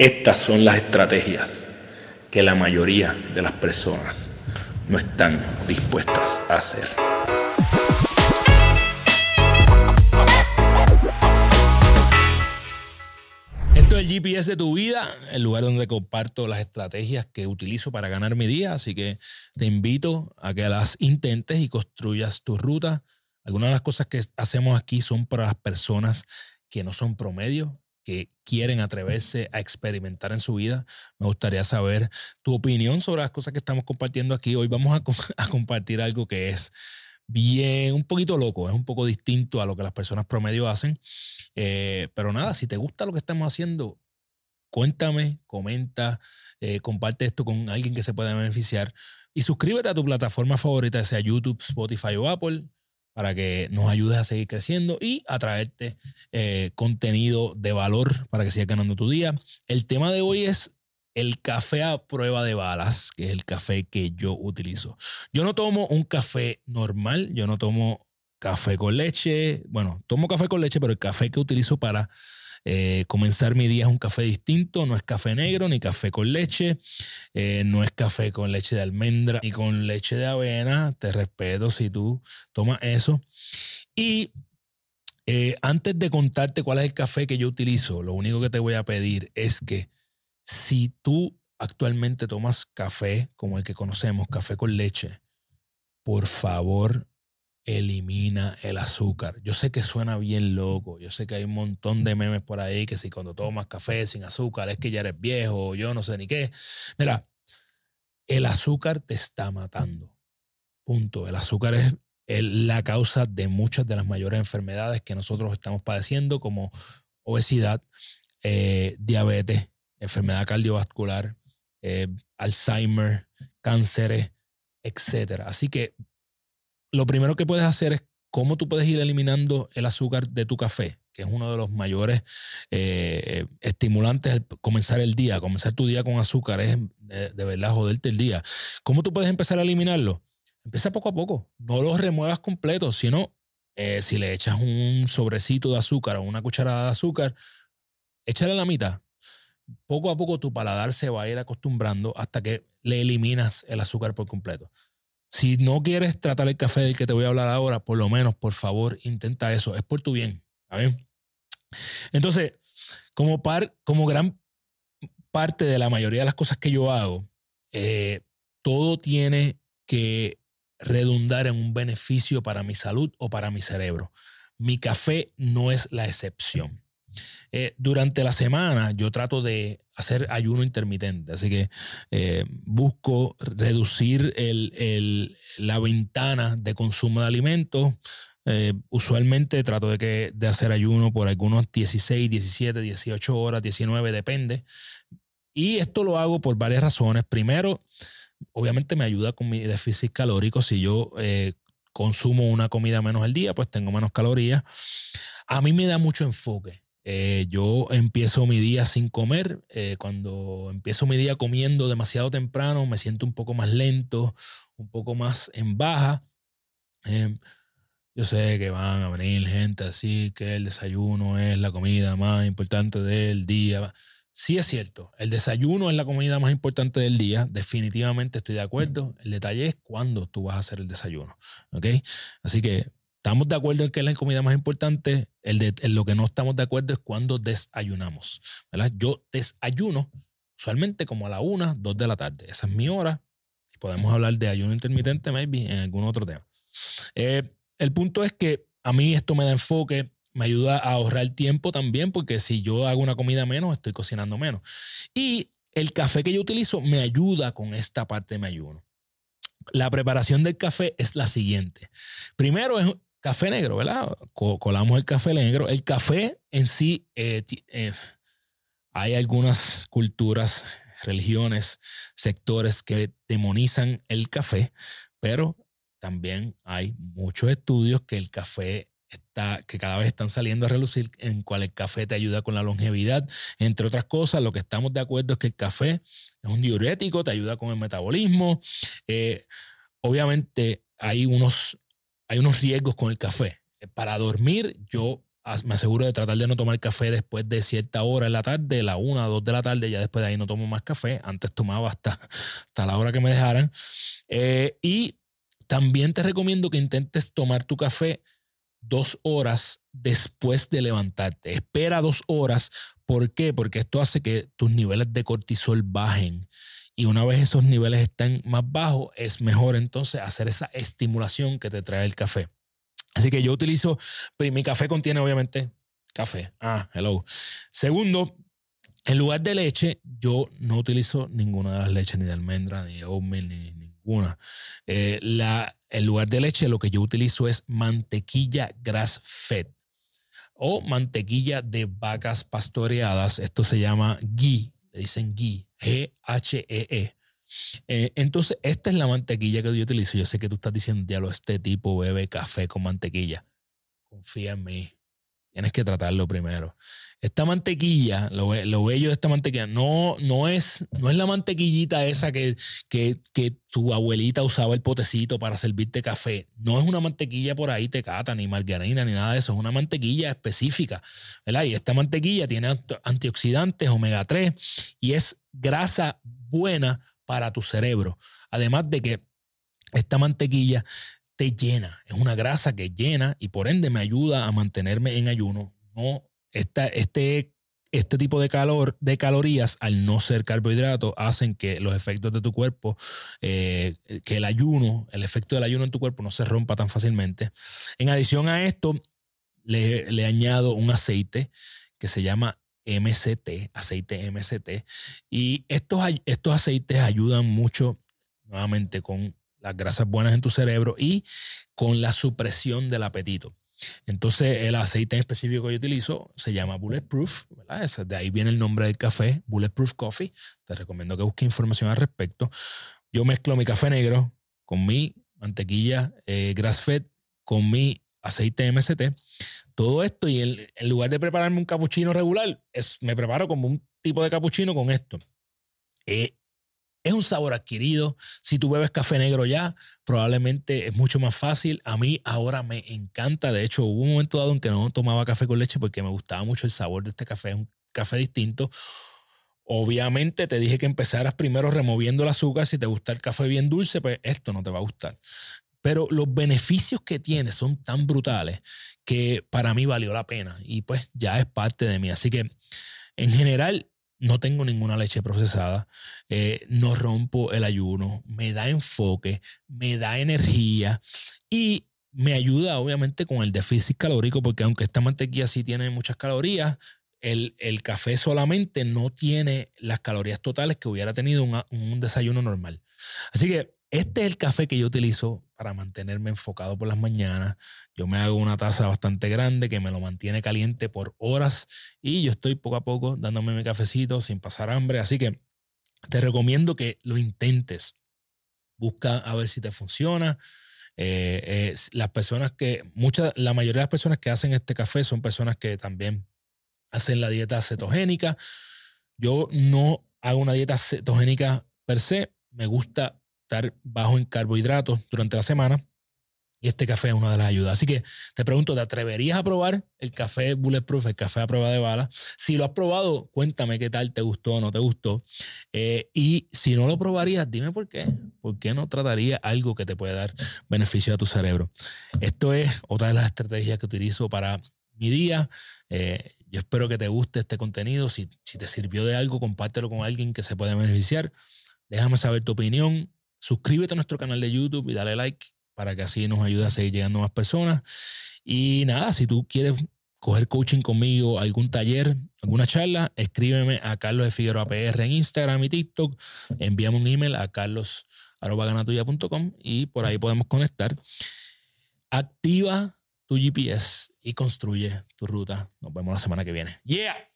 Estas son las estrategias que la mayoría de las personas no están dispuestas a hacer. Esto es el GPS de tu vida, el lugar donde comparto las estrategias que utilizo para ganar mi día, así que te invito a que las intentes y construyas tu ruta. Algunas de las cosas que hacemos aquí son para las personas que no son promedio, que quieren atreverse a experimentar en su vida. Me gustaría saber tu opinión sobre las cosas que estamos compartiendo aquí. Hoy vamos a, compartir algo que es bien, un poquito loco, es un poco distinto a lo que las personas promedio hacen. Eh, pero nada, si te gusta lo que estamos haciendo, cuéntame, comenta, eh, comparte esto con alguien que se pueda beneficiar y suscríbete a tu plataforma favorita, sea YouTube, Spotify o Apple para que nos ayudes a seguir creciendo y a traerte eh, contenido de valor para que sigas ganando tu día. El tema de hoy es el café a prueba de balas, que es el café que yo utilizo. Yo no tomo un café normal, yo no tomo café con leche. Bueno, tomo café con leche, pero el café que utilizo para eh, comenzar mi día es un café distinto, no es café negro ni café con leche, eh, no es café con leche de almendra ni con leche de avena. Te respeto si tú tomas eso. Y eh, antes de contarte cuál es el café que yo utilizo, lo único que te voy a pedir es que si tú actualmente tomas café como el que conocemos, café con leche, por favor elimina el azúcar. Yo sé que suena bien loco, yo sé que hay un montón de memes por ahí que si cuando tomas café sin azúcar es que ya eres viejo, yo no sé ni qué. Mira, el azúcar te está matando. Punto. El azúcar es la causa de muchas de las mayores enfermedades que nosotros estamos padeciendo, como obesidad, eh, diabetes, enfermedad cardiovascular, eh, Alzheimer, cánceres, etc. Así que lo primero que puedes hacer es cómo tú puedes ir eliminando el azúcar de tu café, que es uno de los mayores eh, estimulantes al comenzar el día. Comenzar tu día con azúcar es de, verdad joderte el día. ¿Cómo tú puedes empezar a eliminarlo? Empieza poco a poco. No lo remuevas completo, sino eh, si le echas un sobrecito de azúcar o una cucharada de azúcar, échale la mitad. Poco a poco tu paladar se va a ir acostumbrando hasta que le eliminas el azúcar por completo. Si no quieres tratar el café del que te voy a hablar ahora, por lo menos, por favor, intenta eso. Es por tu bien. Entonces, como, par, como gran parte de la mayoría de las cosas que yo hago, eh, todo tiene que redundar en un beneficio para mi salud o para mi cerebro. Mi café no es la excepción. Eh, durante la semana yo trato de hacer ayuno intermitente, así que eh, busco reducir la ventana de consumo de alimentos. Eh, usualmente trato de, que, de hacer ayuno por algunos 16, 17, 18 horas, 19, depende. Y esto lo hago por varias razones. Primero, obviamente me ayuda con mi déficit calórico. Si yo consumo una comida menos al día, pues tengo menos calorías. A mí me da mucho enfoque. Eh, yo empiezo mi día sin comer. Eh, cuando empiezo mi día comiendo demasiado temprano, me siento un poco más lento, un poco más en baja. Em, yo sé que van a venir gente así, que el desayuno es la comida más importante del día. Sí es cierto, el desayuno es la comida más importante del día, definitivamente estoy de acuerdo. El detalle es cuándo tú vas a hacer el desayuno, ¿ok? Así que Estamos de acuerdo en que es la comida más importante. El de, lo que no estamos de acuerdo es cuando desayunamos. ¿verdad? Yo desayuno usualmente como a la una, dos de la tarde. Esa es mi hora. Y podemos hablar de ayuno intermitente, maybe, en algún otro tema. Eh, el punto es que a mí esto me da enfoque, me ayuda a ahorrar tiempo también, porque si yo hago una comida menos, estoy cocinando menos. Y el café que yo utilizo me ayuda con esta parte de mi ayuno. La preparación del café es la siguiente. Primero es café negro, ¿verdad? Colamos el café negro. El café en sí, eh, eh, hay algunas culturas, religiones, sectores que demonizan el café, pero también hay muchos estudios que el café está, que cada vez están saliendo a relucir, en cual el café te ayuda con la longevidad, entre otras cosas. Lo que estamos de acuerdo es que el café es un diurético, te ayuda con el metabolismo. Eh, obviamente hay unos hay unos riesgos con el café. Eh, para dormir, yo me aseguro de tratar de no tomar café después de cierta hora en la tarde, la una, dos de la tarde, ya después de ahí no tomo más café. Antes tomaba hasta, hasta la hora que me dejaran. Eh, y también te recomiendo que intentes tomar tu café dos horas después de levantarte. Espera dos horas. ¿Por qué? Porque esto hace que tus niveles de cortisol bajen. Y una vez esos niveles están más bajos, es mejor entonces hacer esa estimulación que te trae el café. Así que yo utilizo, pues, mi café contiene obviamente café. Ah, hello. Segundo, en lugar de leche, yo no utilizo ninguna de las leches, ni de almendra, ni de oatmeal, ni ninguna. Eh, la, en lugar de leche, lo que yo utilizo es mantequilla grass fed o mantequilla de vacas pastoreadas. Esto se llama ghee, le dicen ghee, G-H-E-E. eh, entonces, esta es la mantequilla que yo utilizo. Yo sé que tú estás diciendo, diablo, este tipo bebe café con mantequilla. Confía en mí. Tienes que tratarlo primero. Esta mantequilla, lo, bello de esta mantequilla, no, no, es, no es la mantequillita esa que, que, que su abuelita usaba el potecito para servirte café. No es una mantequilla por ahí tecata, ni margarina, ni nada de eso. Es una mantequilla específica. ¿verdad? Y esta mantequilla tiene antioxidantes, omega 3, y es grasa buena para tu cerebro. Además de que esta mantequilla llena, es una grasa que llena y por ende me ayuda a mantenerme en ayuno. No, esta, este, este tipo de calor, de calorías, al no ser carbohidratos, hacen que los efectos de tu cuerpo, eh, que el ayuno, el efecto del ayuno en tu cuerpo no se rompa tan fácilmente. En adición a esto, le, le añado un aceite que se llama MCT, aceite MCT. Y estos, estos aceites ayudan mucho, nuevamente, con las grasas buenas en tu cerebro y con la supresión del apetito. Entonces, el aceite en específico que yo utilizo se llama Bulletproof, ¿verdad? de ahí viene el nombre del café, Bulletproof Coffee. Te recomiendo que busques información al respecto. Yo mezclo mi café negro con mi mantequilla eh, grass fed, con mi aceite MCT todo esto y en, lugar de prepararme un capuchino regular, es, me preparo como un tipo de capuchino con esto. Eh, es un sabor adquirido. Si tú bebes café negro ya, probablemente es mucho más fácil. A mí ahora me encanta. De hecho, hubo un momento dado en que no tomaba café con leche porque me gustaba mucho el sabor de este café. Es un café distinto. Obviamente te dije que empezaras primero removiendo el azúcar. Si te gusta el café bien dulce, pues esto no te va a gustar. Pero los beneficios que tiene son tan brutales que para mí valió la pena y pues ya es parte de mí. Así que en general no tengo ninguna leche procesada, eh, no rompo el ayuno, me da enfoque, me da energía y me ayuda obviamente con el déficit calórico porque aunque esta mantequilla sí tiene muchas calorías, el, café solamente no tiene las calorías totales que hubiera tenido un desayuno normal. Así que este es el café que yo utilizo para mantenerme enfocado por las mañanas. Yo me hago una taza bastante grande que me lo mantiene caliente por horas y yo estoy poco a poco dándome mi cafecito sin pasar hambre. Así que te recomiendo que lo intentes. Busca a ver si te funciona. Eh, eh, las personas que, muchas, la mayoría de las personas que hacen este café son personas que también hacen la dieta cetogénica. Yo no hago una dieta cetogénica per se. Me gusta estar bajo en carbohidratos durante la semana. Y este café es una de las ayudas. Así que te pregunto, ¿te atreverías a probar el café Bulletproof, el café a prueba de bala? Si lo has probado, cuéntame qué tal, te gustó o no te gustó. Eh, y si no lo probarías, dime por qué. ¿Por qué no trataría algo que te puede dar beneficio a tu cerebro? Esto es otra de las estrategias que utilizo para mi día. Eh, yo espero que te guste este contenido. Si, si te sirvió de algo, compártelo con alguien que se pueda beneficiar. Déjame saber tu opinión suscríbete a nuestro canal de YouTube y dale like para que así nos ayude a seguir llegando a más personas. Y nada, si tú quieres coger coaching conmigo, algún taller, alguna charla, escríbeme a Carlos de Figueroa PR en Instagram y TikTok. Envíame un email a carlos.ganatuya.com y por ahí podemos conectar. Activa tu GPS y construye tu ruta. Nos vemos la semana que viene. Yeah.